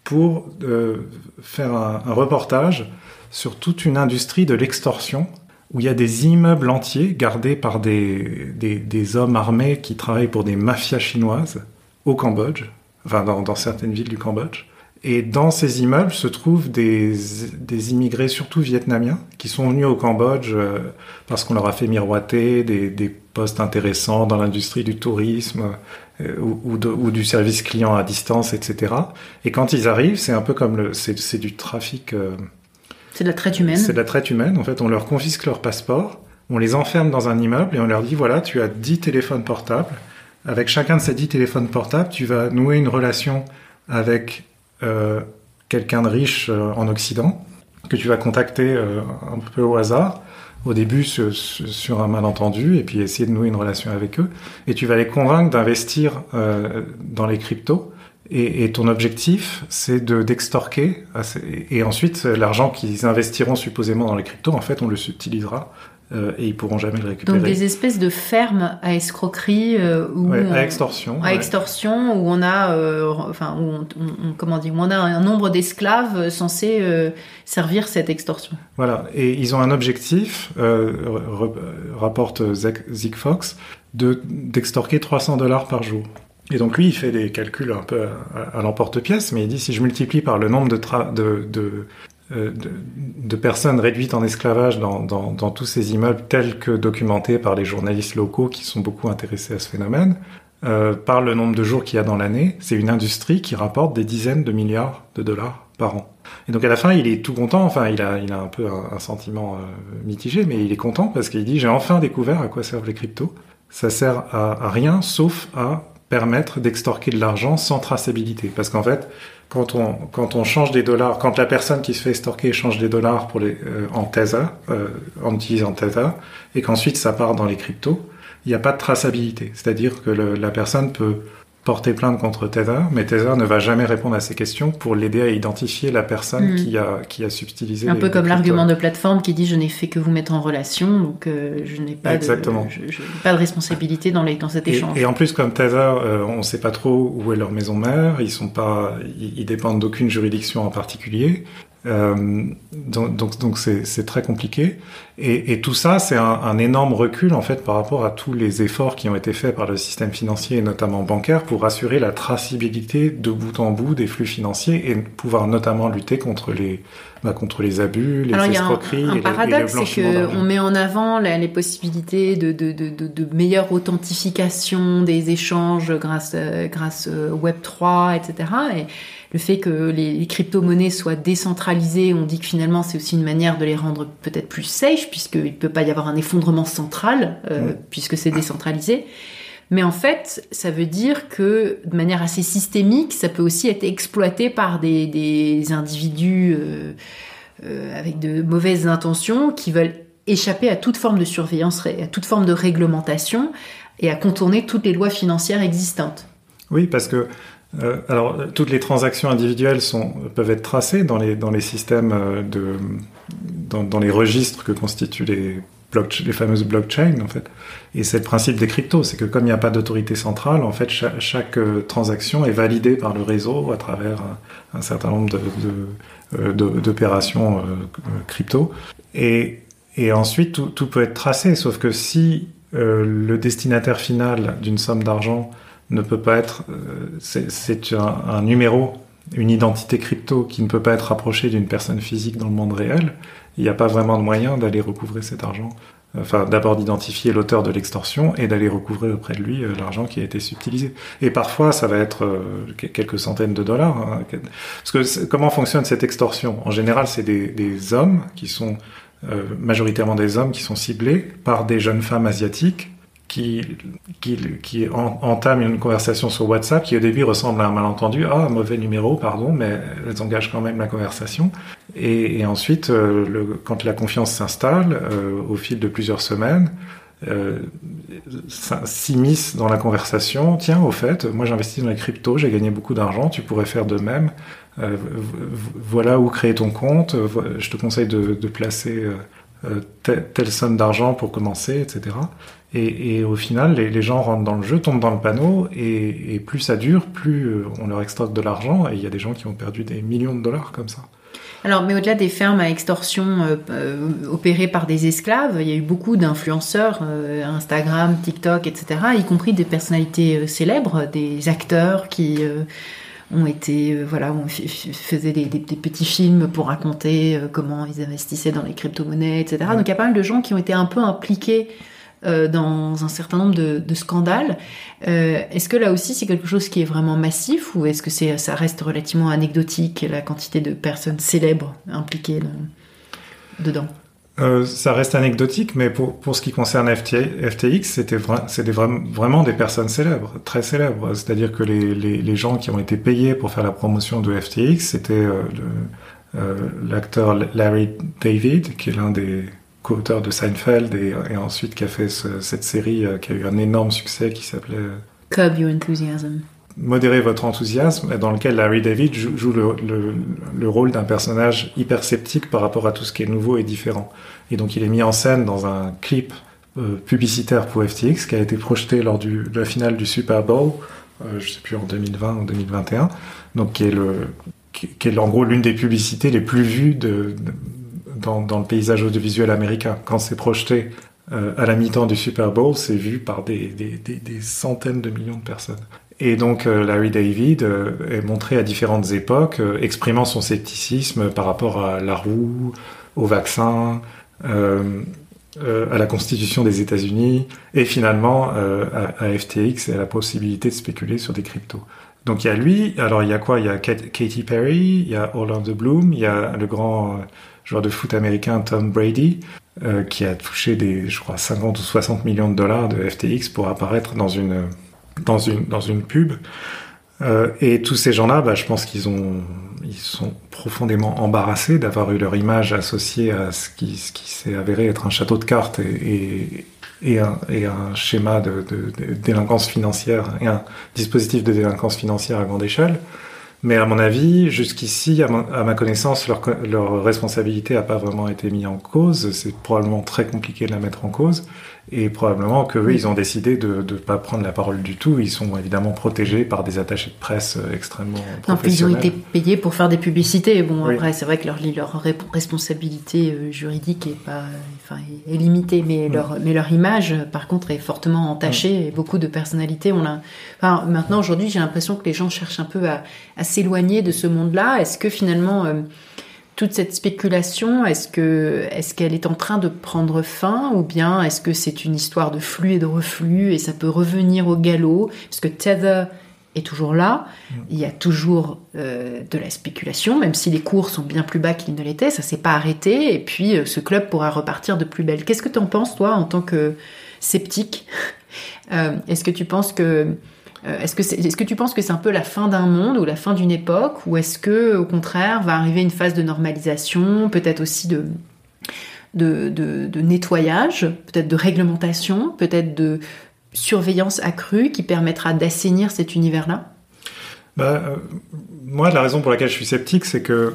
pour euh, faire un, reportage sur toute une industrie de l'extorsion où il y a des immeubles entiers gardés par des, des, hommes armés qui travaillent pour des mafias chinoises au Cambodge, enfin dans, dans certaines villes du Cambodge. Et dans ces immeubles se trouvent des, des, immigrés, surtout vietnamiens, qui sont venus au Cambodge euh, parce qu'on leur a fait miroiter des, des postes intéressants dans l'industrie du tourisme ou, ou, de, ou, du service client à distance, etc. Et quand ils arrivent, c'est un peu comme le, c'est du trafic. Euh, c'est de la traite humaine. C'est de la traite humaine. En fait, on leur confisque leur passeport, on les enferme dans un immeuble et on leur dit voilà, tu as 10 téléphones portables. Avec chacun de ces 10 téléphones portables, tu vas nouer une relation avec euh, quelqu'un de riche euh, en Occident que tu vas contacter euh, un peu au hasard au début sur, sur, un malentendu et puis essayer de nouer une relation avec eux. Et tu vas les convaincre d'investir euh, dans les cryptos. Et, et ton objectif c'est de d'extorquer et ensuite l'argent qu'ils investiront supposément dans les cryptos en fait on le subtilisera euh, et ils pourront jamais le récupérer. Donc des espèces de fermes à escroquerie euh, ou ouais, à extorsion, à ouais. extorsion où on a, euh, enfin où on, on, comment dire, on a un nombre d'esclaves censés euh, servir cette extorsion. Voilà, et ils ont un objectif, rapporte Zig Fox, de d'extorquer 300 dollars par jour. Et donc lui, il fait des calculs un peu à, à l'emporte-pièce, mais il dit si je multiplie par le nombre de, de, de, de, de, personnes réduites en esclavage dans, tous ces immeubles tels que documentés par les journalistes locaux qui sont beaucoup intéressés à ce phénomène, euh, par le nombre de jours qu'il y a dans l'année, c'est une industrie qui rapporte des dizaines de milliards de dollars par an. Et donc à la fin, il est tout content, enfin il a, un peu un, sentiment euh, mitigé, mais il est content parce qu'il dit j'ai enfin découvert à quoi servent les cryptos. Ça sert à rien sauf à permettre d'extorquer de l'argent sans traçabilité. Parce qu'en fait, quand on, quand on change des dollars, quand la personne qui se fait extorquer change des dollars pour les, euh, en Tether, euh, en utilisant Tether, et qu'ensuite ça part dans les cryptos, il n'y a pas de traçabilité. C'est-à-dire que le, la personne peut porter plainte contre Tether, mais Tether ne va jamais répondre à ces questions pour l'aider à identifier la personne mmh. qui a qui a subtilisé. Un peu comme l'argument de plateforme qui dit je n'ai fait que vous mettre en relation, donc euh, je n'ai pas Exactement. de je, je pas de responsabilité dans les dans cet et, échange. Et en plus comme Tether, euh, on ne sait pas trop où est leur maison mère, ils sont pas ils, ils dépendent d'aucune juridiction en particulier. Euh, donc, donc, donc c'est très compliqué. Et, et, tout ça, c'est un, un, énorme recul en fait par rapport à tous les efforts qui ont été faits par le système financier et notamment bancaire pour assurer la traçabilité de bout en bout des flux financiers et pouvoir notamment lutter contre les bah, contre les abus, les Alors, escroqueries. Il y a un, un paradoxe, c'est qu'on met en avant les, les possibilités de, de, de, meilleure authentification des échanges grâce grâce au Web 3, etc. Et le fait que les, les crypto-monnaies soient décentralisées, on dit que finalement c'est aussi une manière de les rendre peut-être plus safe, puisqu'il ne peut pas y avoir un effondrement central, euh, mmh. puisque c'est décentralisé. Mais en fait, ça veut dire que de manière assez systémique, ça peut aussi être exploité par des, des individus euh, euh, avec de mauvaises intentions qui veulent échapper à toute forme de surveillance, à toute forme de réglementation et à contourner toutes les lois financières existantes. Oui, parce que euh, alors, toutes les transactions individuelles peuvent être tracées dans les, systèmes euh, dans, les registres que constituent les, fameuses blockchains, en fait. Et c'est le principe des cryptos, c'est que comme il n'y a pas d'autorité centrale, en fait, chaque, euh, transaction est validée par le réseau à travers un, certain nombre d'opérations de, euh, crypto. Et, ensuite, tout, peut être tracé, sauf que si euh, le destinataire final d'une somme d'argent ne peut pas être. Euh, c'est un, un, numéro, une identité crypto qui ne peut pas être rapprochée d'une personne physique dans le monde réel. Il n'y a pas vraiment de moyen d'aller recouvrer cet argent enfin d'abord d'identifier l'auteur de l'extorsion et d'aller recouvrer auprès de lui l'argent qui a été subtilisé. Et parfois, ça va être quelques centaines de dollars. Hein. Parce que comment fonctionne cette extorsion? En général, c'est des, des, hommes qui sont majoritairement des hommes qui sont ciblés par des jeunes femmes asiatiques qui, entame une conversation sur WhatsApp qui au début ressemble à un malentendu. Ah, mauvais numéro, pardon, mais elles engagent quand même la conversation. Et, ensuite, euh, quand la confiance s'installe, euh, au fil de plusieurs semaines, euh, s'immisce dans la conversation. Tiens, au fait, moi j'investis dans les cryptos, j'ai gagné beaucoup d'argent, tu pourrais faire de même. Euh, voilà où créer ton compte. Je te conseille de, placer telle, somme d'argent pour commencer, etc. Et, au final, les, gens rentrent dans le jeu, tombent dans le panneau, et, plus ça dure, plus euh, on leur extorque de l'argent, et il y a des gens qui ont perdu des millions de dollars comme ça. Alors, mais au-delà des fermes à extorsion euh, opérées par des esclaves, il y a eu beaucoup d'influenceurs, Instagram, TikTok, etc., y compris des personnalités célèbres, des acteurs qui ont été euh, voilà on faisait des, petits films pour raconter euh, comment ils investissaient dans les crypto-monnaies etc donc il y a pas mal de gens qui ont été un peu impliqués euh, dans un certain nombre de, scandales est-ce que là aussi c'est quelque chose qui est vraiment massif ou est-ce que c'est ça reste relativement anecdotique la quantité de personnes célèbres impliquées dedans? Euh, ça reste anecdotique, mais pour, pour ce qui concerne FTX, c'était vraiment des personnes célèbres, très célèbres. C'est-à-dire que les, les, gens qui ont été payés pour faire la promotion de FTX, c'était euh, euh, l'acteur Larry David, qui est l'un des co-auteurs de Seinfeld et, et, ensuite qui a fait ce, cette série euh, qui a eu un énorme succès qui s'appelait Curb Your Enthusiasm modérer votre enthousiasme, dans lequel Larry David joue, le, le, le, rôle d'un personnage hyper sceptique par rapport à tout ce qui est nouveau et différent. Et donc il est mis en scène dans un clip euh, publicitaire pour FTX qui a été projeté lors du, de la finale du Super Bowl, euh, je sais plus en 2020 ou 2021, donc qui est le qui, est en gros l'une des publicités les plus vues de, dans, le paysage audiovisuel américain. Quand c'est projeté euh, à la mi-temps du Super Bowl, c'est vu par des, centaines de millions de personnes. Et donc euh, Larry David euh, est montré à différentes époques, exprimant son scepticisme par rapport à la roue, au vaccin, à la constitution des États-Unis, et finalement à, à, FTX et à la possibilité de spéculer sur des cryptos. Donc il y a lui, alors il y a quoi? Il y a Katy Perry, il y a Orlando Bloom, il y a le grand joueur de foot américain Tom Brady, qui a touché des, je crois, 50 ou 60 millions de dollars de FTX pour apparaître dans une dans une, dans une pub. Euh, et tous ces gens-là, bah, je pense qu'ils ont, ils sont profondément embarrassés d'avoir eu leur image associée à ce qui, ce qui s'est avéré être un château de cartes et, et, un, et un, schéma de, de, délinquance financière et un dispositif de délinquance financière à grande échelle. Mais à mon avis, jusqu'ici, à, à, ma connaissance, leur, leur responsabilité n'a pas vraiment été mise en cause. C'est probablement très compliqué de la mettre en cause. Et probablement que eux, ils ont décidé de ne pas prendre la parole du tout. Ils sont évidemment protégés par des attachés de presse euh, extrêmement non, ils ont été payés pour faire des publicités. Bon, après, c'est vrai que leur, leur responsabilité euh, juridique est pas, enfin, est limitée, mais mm. leur, mais leur image, par contre, est fortement entachée. Mm. Et beaucoup de personnalités, on a. Enfin, maintenant, aujourd'hui, j'ai l'impression que les gens cherchent un peu à, à s'éloigner de ce monde-là. Est-ce que finalement euh, toute cette spéculation, est-ce que est-ce qu'elle est en train de prendre fin ou bien est-ce que c'est une histoire de flux et de reflux et ça peut revenir au galop? Parce que Tether est toujours là, mm. il y a toujours euh, de la spéculation, même si les cours sont bien plus bas qu'ils ne l'étaient, ça s'est pas arrêté et puis euh, ce club pourra repartir de plus belle. Qu'est-ce que tu en penses toi en tant que sceptique euh, Est-ce que tu penses que est-ce que, est, ce que tu penses que c'est un peu la fin d'un monde ou la fin d'une époque ou est-ce que au contraire va arriver une phase de normalisation, peut-être aussi de, de, de, nettoyage, peut-être de réglementation, peut-être de surveillance accrue qui permettra d'assainir cet univers-là bah, euh, Moi, la raison pour laquelle je suis sceptique, c'est que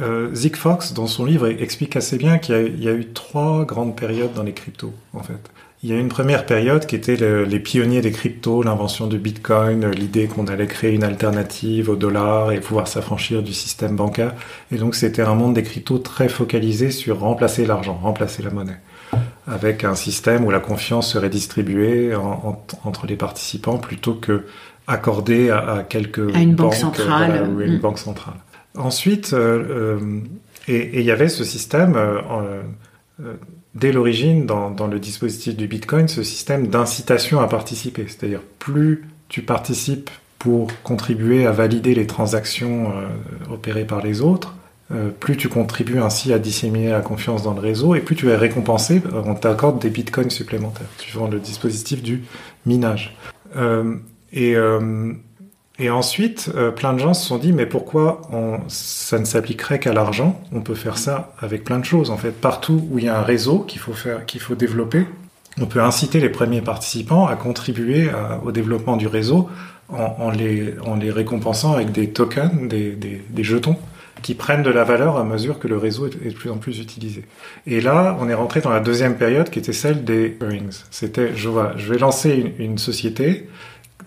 euh, Zig Fox, dans son livre, explique assez bien qu'il y, y, a eu trois grandes périodes dans les cryptos, en fait. Il y a une première période qui était les pionniers des cryptos, l'invention du Bitcoin, l'idée qu'on allait créer une alternative au dollar et pouvoir s'affranchir du système bancaire. Et donc c'était un monde des cryptos très focalisé sur remplacer l'argent, remplacer la monnaie, avec un système où la confiance serait distribuée entre les participants plutôt que accordée à, quelques à une banque centrale ou une mm. banque centrale. Ensuite, euh, euh, et il y avait ce système. Euh, dès l'origine, dans, dans, le dispositif du Bitcoin, ce système d'incitation à participer. C'est-à-dire, plus tu participes pour contribuer à valider les transactions opérées par les autres, euh, plus tu contribues ainsi à disséminer la confiance dans le réseau, et plus tu es récompensé, euh, on t'accorde des bitcoins supplémentaires, suivant le dispositif du minage. et, et ensuite, plein de gens se sont dit, mais pourquoi ça ne s'appliquerait qu'à l'argent? On peut faire ça avec plein de choses. En fait, partout où il y a un réseau qu'il faut faire, qu'il faut développer, on peut inciter les premiers participants à contribuer au développement du réseau en, les, en les récompensant avec des tokens, des, jetons qui prennent de la valeur à mesure que le réseau est, de plus en plus utilisé. Et là, on est rentré dans la deuxième période qui était celle des earnings. C'était, je vois, je vais lancer une, société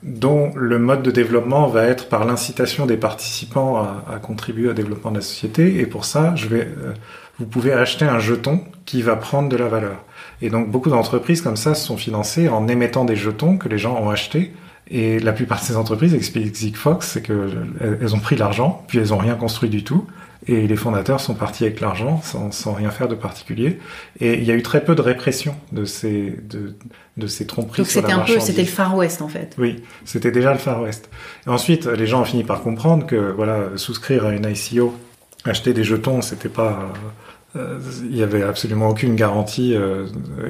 dont le mode de développement va être par l'incitation des participants à, à, contribuer au développement de la société. Et pour ça, je vais, euh, vous pouvez acheter un jeton qui va prendre de la valeur. Et donc, beaucoup d'entreprises comme ça se sont financées en émettant des jetons que les gens ont achetés et la plupart de ces entreprises, explique Zigfox, c'est qu'elles ont pris l'argent, puis elles n'ont rien construit du tout. Et les fondateurs sont partis avec l'argent sans, sans, rien faire de particulier. Et il y a eu très peu de répression de ces, de, de ces tromperies. Donc c'était un peu, c'était le Far West en fait. Oui, c'était déjà le Far West. Et ensuite, les gens ont fini par comprendre que voilà, souscrire à une ICO, acheter des jetons, c'était pas euh, il n'y avait absolument aucune garantie euh,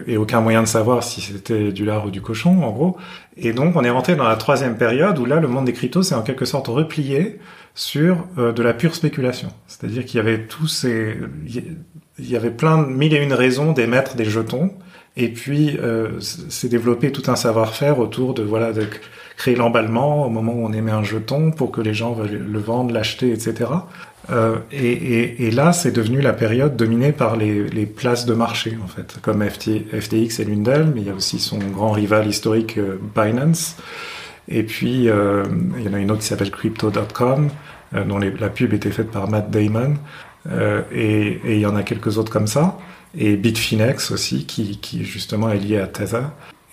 et aucun moyen de savoir si c'était du lard ou du cochon, en gros. Et donc, on est rentré dans la troisième période où là, le monde des cryptos s'est en quelque sorte replié sur euh, de la pure spéculation. C'est-à-dire qu'il y avait tous ces, il y avait plein de mille et une raisons d'émettre des jetons. Et puis, euh, s'est développé tout un savoir-faire autour de voilà de créer l'emballement au moment où on émet un jeton pour que les gens veulent le vendre, l'acheter, etc. Euh, et, là, c'est devenu la période dominée par les, places de marché, en fait, comme FTX et l'une d'elles, mais il y a aussi son grand rival historique euh, Binance. Et puis, euh, il y en a une autre qui s'appelle Crypto.com, dont la pub était faite par Matt Damon. Et, il y en a quelques autres comme ça. Et Bitfinex aussi, qui, justement est lié à Tether.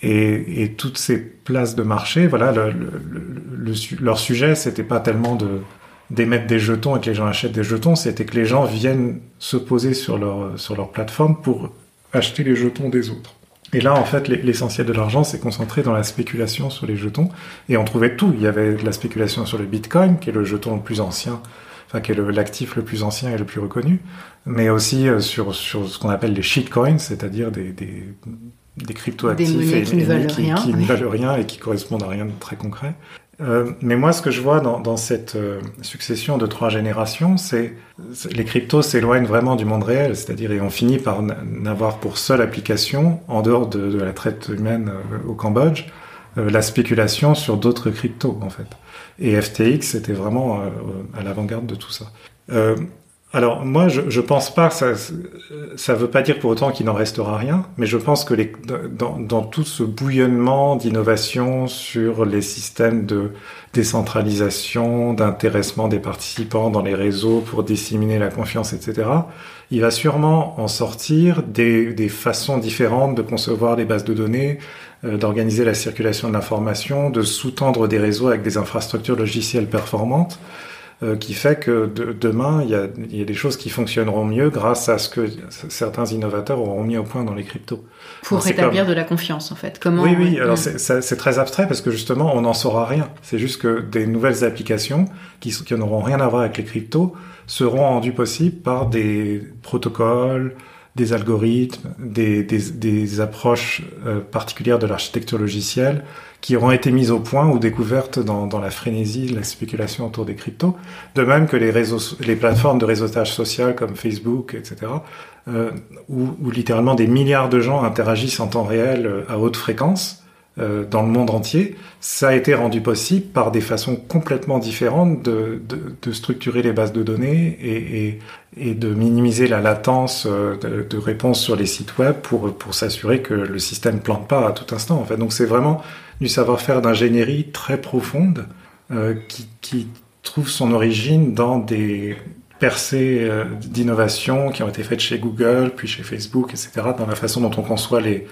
Et, toutes ces places de marché, voilà, le, le, leur sujet, c'était pas tellement de d'émettre des jetons et que les gens achètent des jetons, c'était que les gens viennent se poser sur leur, sur leur plateforme pour acheter les jetons des autres. Et là, en fait, l'essentiel de l'argent s'est concentré dans la spéculation sur les jetons. Et on trouvait tout. Il y avait de la spéculation sur le Bitcoin, qui est le jeton le plus ancien, enfin, qui est l'actif le, plus ancien et le plus reconnu. Mais aussi euh, sur, sur ce qu'on appelle les shitcoins, c'est-à-dire des, des, des crypto-actifs et, qui, ne valent, rien, qui ne valent rien et qui correspondent à rien de très concret. Euh, mais moi, ce que je vois dans, dans cette euh, succession de trois générations, c'est les cryptos s'éloignent vraiment du monde réel, c'est-à-dire et on finit par n'avoir pour seule application, en dehors de, de la traite humaine euh, au Cambodge, la spéculation sur d'autres cryptos en fait. Et FTX était vraiment à l'avant-garde de tout ça. Alors moi, je, je pense pas, ça, ça veut pas dire pour autant qu'il n'en restera rien, mais je pense que les, dans, dans tout ce bouillonnement d'innovation sur les systèmes de décentralisation, d'intéressement des participants dans les réseaux pour disséminer la confiance, etc., il va sûrement en sortir des, des façons différentes de concevoir les bases de données, euh, d'organiser la circulation de l'information, de sous-tendre des réseaux avec des infrastructures logicielles performantes. Euh, qui fait que de, demain, il y, a, il y, a, des choses qui fonctionneront mieux grâce à ce que certains innovateurs auront mis au point dans les cryptos. Pour Alors, rétablir comme... de la confiance, en fait. Comment Oui, oui. Alors c'est très abstrait parce que justement, on n'en saura rien. C'est juste que des nouvelles applications qui, qui n'auront rien à voir avec les cryptos seront rendues possibles par des protocoles, des algorithmes, des, des, des approches euh, particulières de l'architecture logicielle qui auront été mises au point ou découvertes dans, dans, la frénésie la spéculation autour des cryptos. De même que les, réseaux, les plateformes de réseautage social comme Facebook, etc., euh, où, où, littéralement des milliards de gens interagissent en temps réel euh, à haute fréquence dans le monde entier, ça a été rendu possible par des façons complètement différentes de, structurer les bases de données et, de minimiser la latence euh, de, réponse sur les sites web pour, s'assurer que le système plante pas à tout instant. En. Donc c'est vraiment du savoir-faire d'ingénierie très profonde euh, qui, qui trouve son origine dans des percées euh, d'innovation qui ont été faites chez Google, puis chez Facebook, etc., dans la façon dont on conçoit les,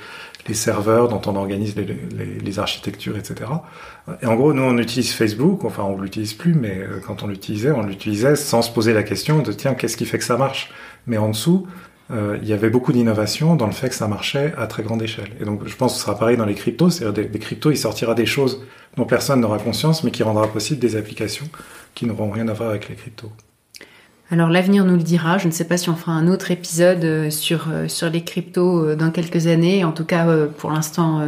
les serveurs, dont on organise les, les, les, architectures, etc. Et en gros, nous, on utilise Facebook, enfin, on l'utilise plus, mais euh, quand on l'utilisait, on l'utilisait sans se poser la question de tiens, qu'est-ce qui fait que ça marche? Mais en dessous, euh, il y avait beaucoup d'innovation dans le fait que ça marchait à très grande échelle. Et donc, je pense que ce sera pareil dans les cryptos. C'est-à-dire des, cryptos, il sortira des choses dont personne n'aura conscience, mais qui rendra possible des applications qui n'auront rien à voir avec les cryptos. Alors l'avenir nous le dira. Je ne sais pas si on fera un autre épisode euh, sur, euh, sur les cryptos dans quelques années. En tout cas, pour l'instant,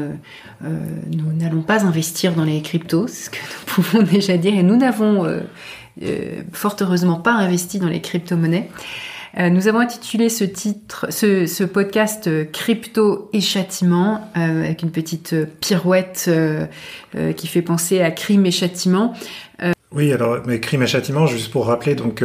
nous n'allons pas investir dans les cryptos, ce que nous pouvons déjà dire. Et nous n'avons fort heureusement pas investi dans les crypto-monnaies. Euh, nous avons intitulé ce titre, ce, podcast euh, Crypto et châtiment, euh, avec une petite pirouette qui fait penser à crime et châtiment. Oui, alors, mais crime et châtiment, juste pour rappeler, donc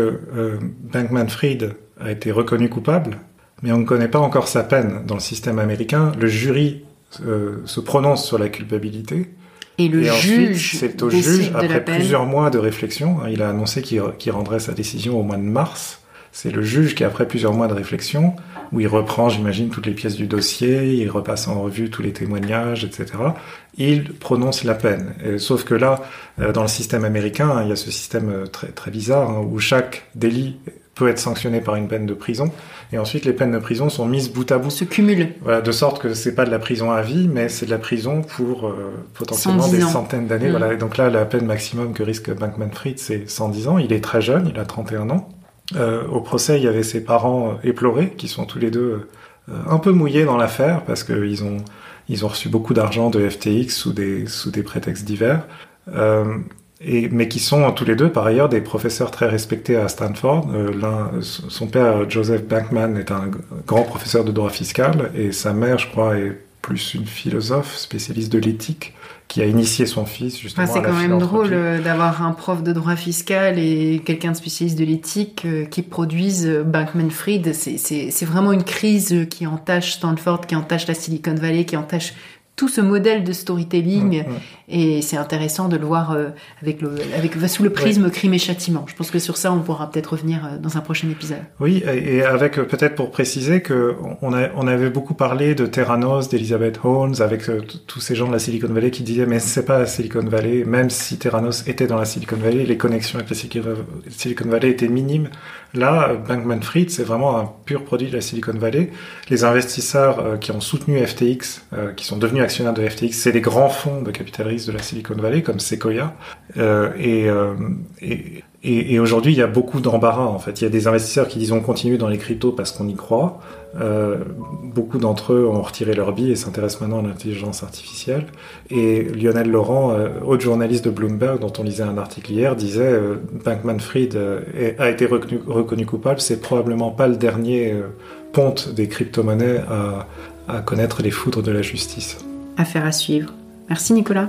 Bankman-Fried a été reconnu coupable, mais on ne connaît pas encore sa peine dans le système américain. Le jury se prononce sur la culpabilité. Et le juge, c'est au juge, après plusieurs mois de réflexion, hein, il a annoncé qu'il rendrait sa décision au mois de mars. C'est le juge qui, après plusieurs mois de réflexion, où il reprend, j'imagine, toutes les pièces du dossier, il repasse en revue tous les témoignages, etc., il prononce la peine. sauf que là, euh, dans le système américain, il y a ce système euh, très, très bizarre, hein, où chaque délit peut être sanctionné par une peine de prison, et ensuite les peines de prison sont mises bout à bout. Se cumulent. Voilà, de sorte que c'est pas de la prison à vie, mais c'est de la prison pour euh, potentiellement des centaines d'années. Mm. Voilà, et donc là, la peine maximum que risque Bankman-Fried, c'est 110 ans. Il est très jeune, il a 31 ans. Euh, au procès, il y avait ses parents euh, éplorés, qui sont tous les deux euh, un peu mouillés dans l'affaire, parce qu'ils ont, ils ont reçu beaucoup d'argent de FTX sous des, sous des prétextes divers. Mais qui sont tous les deux par ailleurs des professeurs très respectés à Stanford. son père Joseph Bankman est un grand professeur de droit fiscal et sa mère, je crois, est plus une philosophe spécialiste de l'éthique qui a initié son fils justement. c'est quand même drôle euh, d'avoir un prof de droit fiscal et quelqu'un de spécialiste de l'éthique euh, qui produisent euh, Bankman-Fried. C'est vraiment une crise qui entache Stanford, qui entache la Silicon Valley, qui entache tout ce modèle de storytelling. Et c'est intéressant de le voir euh, avec le, avec, sous le prisme crime et châtiment. Je pense que sur ça, on pourra peut-être revenir euh, dans un prochain épisode. Oui, et avec euh, peut-être pour préciser que on, a, on avait beaucoup parlé de Terranos, d'Elizabeth Holmes, avec tous ces gens de la Silicon Valley qui disaient mais c'est pas la Silicon Valley, même si Terranos était dans la Silicon Valley, les connexions avec la Silicon Valley étaient minimes. Là, Bankman-Fried, c'est vraiment un pur produit de la Silicon Valley. Les investisseurs qui ont soutenu FTX, qui sont devenus actionnaires de FTX, c'est des grands fonds de capitalisme de la Silicon Valley comme Sequoia. Euh, euh, et, et, aujourd'hui, il y a beaucoup d'embarras. En fait, il y a des investisseurs qui disent on continue dans les cryptos parce qu'on y croit. Euh, beaucoup d'entre eux ont retiré leur billes et s'intéressent maintenant à l'intelligence artificielle. Et Lionel Laurent, autre journaliste de Bloomberg, dont on lisait un article hier, disait Bankman-Fried a été reconnu, coupable. C'est probablement pas le dernier ponte des crypto-monnaies à connaître les foudres de la justice. Affaire à suivre. Merci Nicolas.